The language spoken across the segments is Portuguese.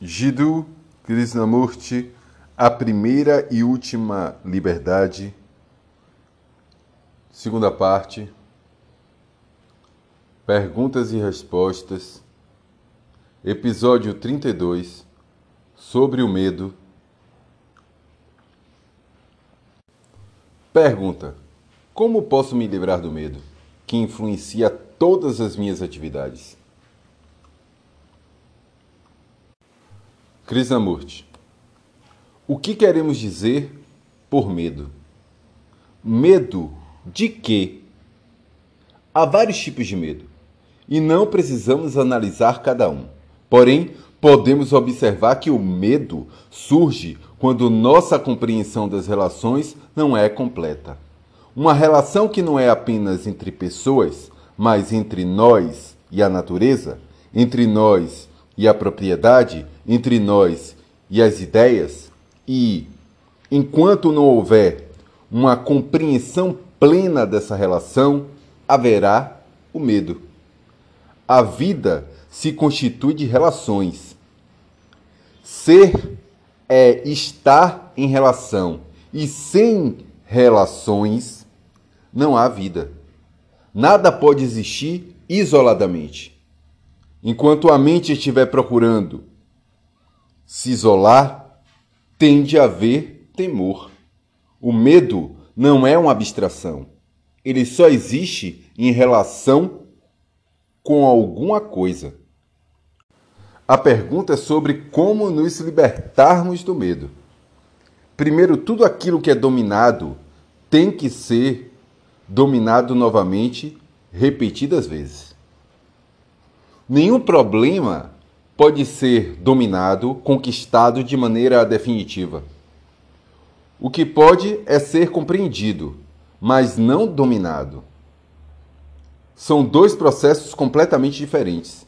Jiddu Krishnamurti, A Primeira e Última Liberdade, segunda parte, perguntas e respostas, episódio 32, sobre o medo. Pergunta: Como posso me livrar do medo, que influencia todas as minhas atividades? Krishnamurti. O que queremos dizer por medo? Medo de quê? Há vários tipos de medo e não precisamos analisar cada um. Porém, podemos observar que o medo surge quando nossa compreensão das relações não é completa. Uma relação que não é apenas entre pessoas, mas entre nós e a natureza, entre nós e a propriedade, entre nós e as ideias, e enquanto não houver uma compreensão plena dessa relação, haverá o medo. A vida se constitui de relações. Ser é estar em relação, e sem relações não há vida. Nada pode existir isoladamente. Enquanto a mente estiver procurando se isolar, tende a haver temor. O medo não é uma abstração. Ele só existe em relação com alguma coisa. A pergunta é sobre como nos libertarmos do medo. Primeiro, tudo aquilo que é dominado tem que ser dominado novamente repetidas vezes. Nenhum problema pode ser dominado, conquistado de maneira definitiva. O que pode é ser compreendido, mas não dominado. São dois processos completamente diferentes.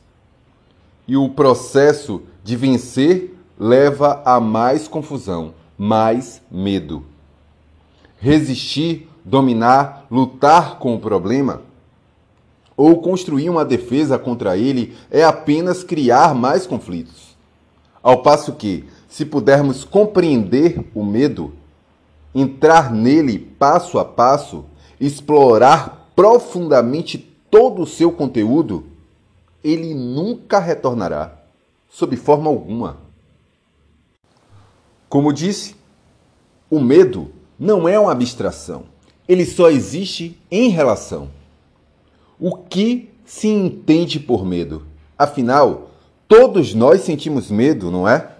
E o processo de vencer leva a mais confusão, mais medo. Resistir, dominar, lutar com o problema ou construir uma defesa contra ele é apenas criar mais conflitos. Ao passo que, se pudermos compreender o medo, entrar nele passo a passo, explorar profundamente todo o seu conteúdo, ele nunca retornará, sob forma alguma. Como disse, o medo não é uma abstração, ele só existe em relação. O que se entende por medo? Afinal, todos nós sentimos medo, não é?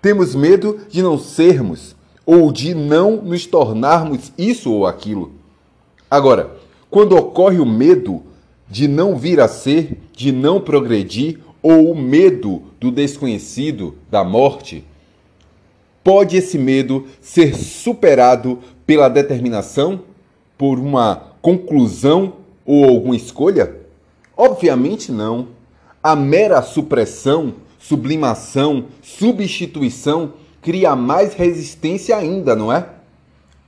Temos medo de não sermos ou de não nos tornarmos isso ou aquilo. Agora, quando ocorre o medo de não vir a ser, de não progredir, ou o medo do desconhecido, da morte, pode esse medo ser superado pela determinação, por uma conclusão ou alguma escolha? Obviamente não. A mera supressão, sublimação, substituição cria mais resistência ainda, não é?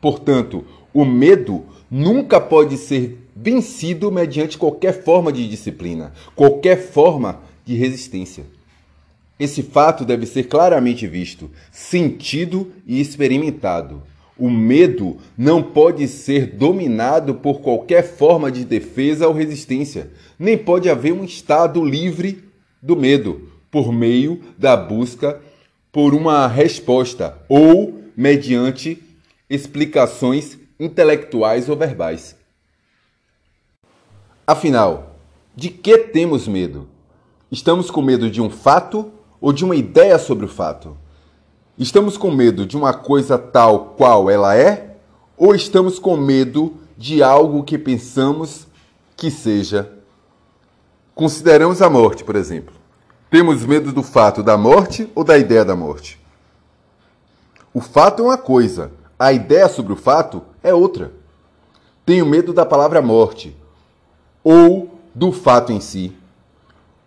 Portanto, o medo nunca pode ser vencido mediante qualquer forma de disciplina, qualquer forma de resistência. Esse fato deve ser claramente visto, sentido e experimentado. O medo não pode ser dominado por qualquer forma de defesa ou resistência, nem pode haver um estado livre do medo por meio da busca por uma resposta ou mediante explicações intelectuais ou verbais. Afinal, de que temos medo? Estamos com medo de um fato ou de uma ideia sobre o fato? Estamos com medo de uma coisa tal qual ela é? Ou estamos com medo de algo que pensamos que seja? Consideramos a morte, por exemplo. Temos medo do fato da morte ou da ideia da morte? O fato é uma coisa, a ideia sobre o fato é outra. Tenho medo da palavra morte ou do fato em si.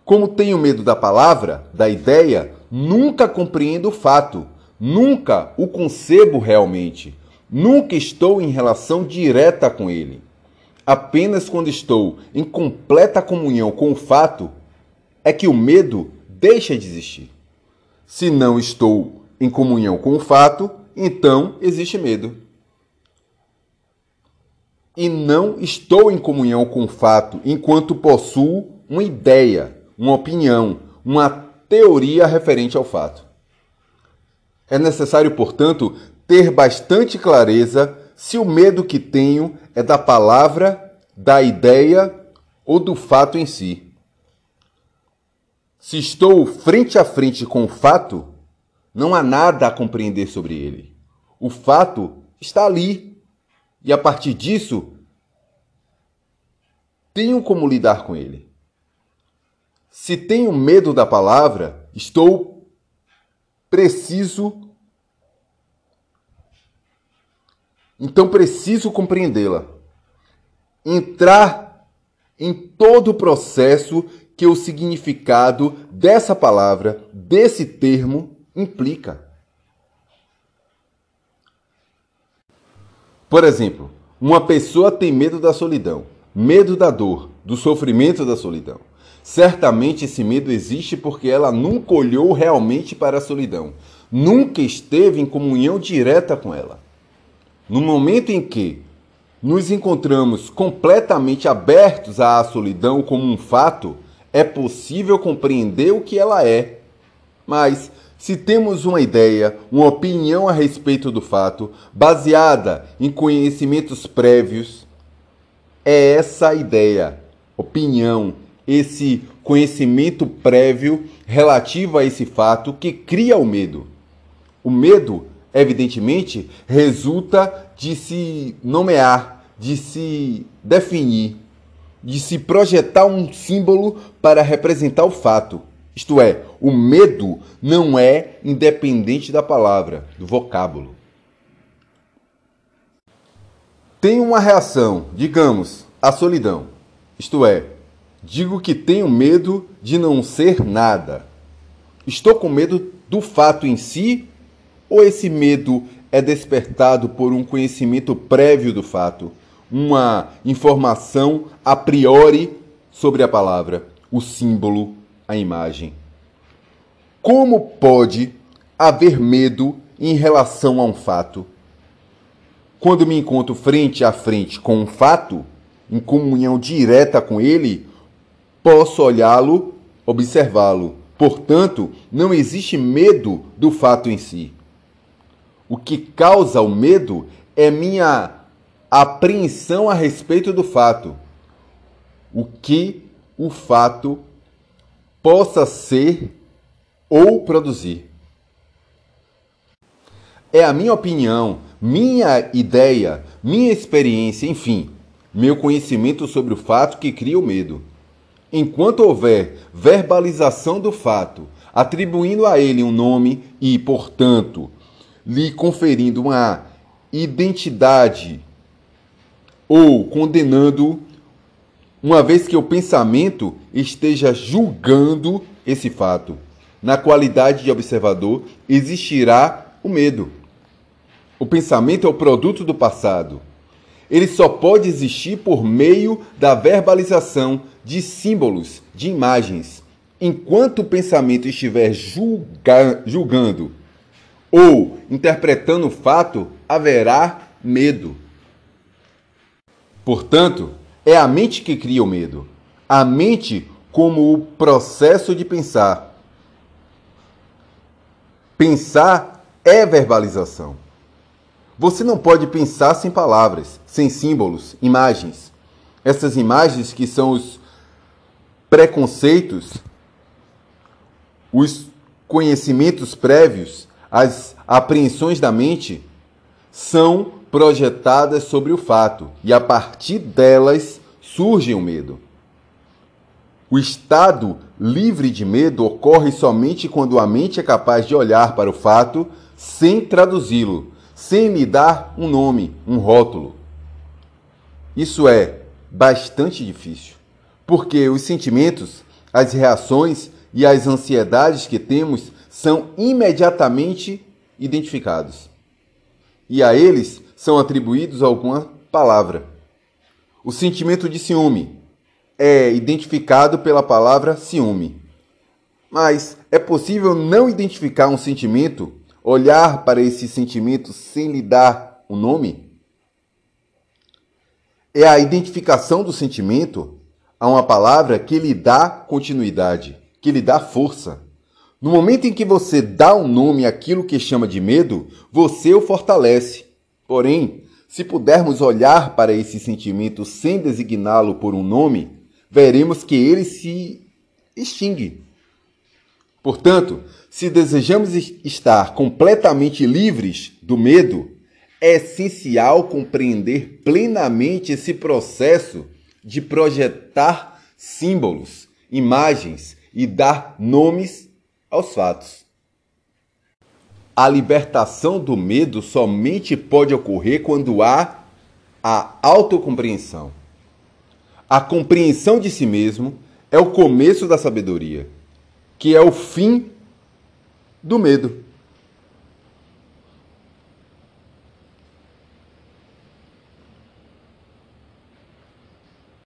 Como tenho medo da palavra, da ideia, nunca compreendo o fato Nunca o concebo realmente. Nunca estou em relação direta com ele. Apenas quando estou em completa comunhão com o fato é que o medo deixa de existir. Se não estou em comunhão com o fato, então existe medo. E não estou em comunhão com o fato enquanto possuo uma ideia, uma opinião, uma teoria referente ao fato. É necessário, portanto, ter bastante clareza se o medo que tenho é da palavra, da ideia ou do fato em si. Se estou frente a frente com o fato, não há nada a compreender sobre ele. O fato está ali. E a partir disso, tenho como lidar com ele. Se tenho medo da palavra, estou preciso. Então preciso compreendê-la. Entrar em todo o processo que o significado dessa palavra, desse termo, implica. Por exemplo, uma pessoa tem medo da solidão, medo da dor, do sofrimento da solidão. Certamente esse medo existe porque ela nunca olhou realmente para a solidão, nunca esteve em comunhão direta com ela. No momento em que nos encontramos completamente abertos à solidão como um fato, é possível compreender o que ela é. Mas, se temos uma ideia, uma opinião a respeito do fato, baseada em conhecimentos prévios, é essa ideia, opinião, esse conhecimento prévio relativo a esse fato que cria o medo. O medo, evidentemente, resulta de se nomear, de se definir de se projetar um símbolo para representar o fato. Isto é, o medo não é independente da palavra, do vocábulo. Tenho uma reação, digamos, à solidão. Isto é, digo que tenho medo de não ser nada. Estou com medo do fato em si ou esse medo é despertado por um conhecimento prévio do fato? uma informação a priori sobre a palavra, o símbolo, a imagem. Como pode haver medo em relação a um fato? Quando me encontro frente a frente com um fato, em comunhão direta com ele, posso olhá-lo, observá-lo. Portanto, não existe medo do fato em si. O que causa o medo é minha apreensão a respeito do fato. O que o fato possa ser ou produzir. É a minha opinião, minha ideia, minha experiência, enfim, meu conhecimento sobre o fato que cria o medo. Enquanto houver verbalização do fato, atribuindo a ele um nome e, portanto, lhe conferindo uma identidade ou condenando, uma vez que o pensamento esteja julgando esse fato. Na qualidade de observador, existirá o medo. O pensamento é o produto do passado. Ele só pode existir por meio da verbalização de símbolos, de imagens. Enquanto o pensamento estiver julga julgando ou interpretando o fato, haverá medo. Portanto, é a mente que cria o medo. A mente como o processo de pensar. Pensar é verbalização. Você não pode pensar sem palavras, sem símbolos, imagens. Essas imagens que são os preconceitos, os conhecimentos prévios, as apreensões da mente, são projetadas sobre o fato, e a partir delas surge o medo. O estado livre de medo ocorre somente quando a mente é capaz de olhar para o fato sem traduzi-lo, sem lhe dar um nome, um rótulo. Isso é bastante difícil, porque os sentimentos, as reações e as ansiedades que temos são imediatamente identificados. E a eles são atribuídos alguma palavra. O sentimento de ciúme é identificado pela palavra ciúme. Mas é possível não identificar um sentimento, olhar para esse sentimento sem lhe dar um nome? É a identificação do sentimento a uma palavra que lhe dá continuidade, que lhe dá força. No momento em que você dá um nome àquilo que chama de medo, você o fortalece. Porém, se pudermos olhar para esse sentimento sem designá-lo por um nome, veremos que ele se extingue. Portanto, se desejamos estar completamente livres do medo, é essencial compreender plenamente esse processo de projetar símbolos, imagens e dar nomes aos fatos. A libertação do medo somente pode ocorrer quando há a autocompreensão. A compreensão de si mesmo é o começo da sabedoria que é o fim do medo.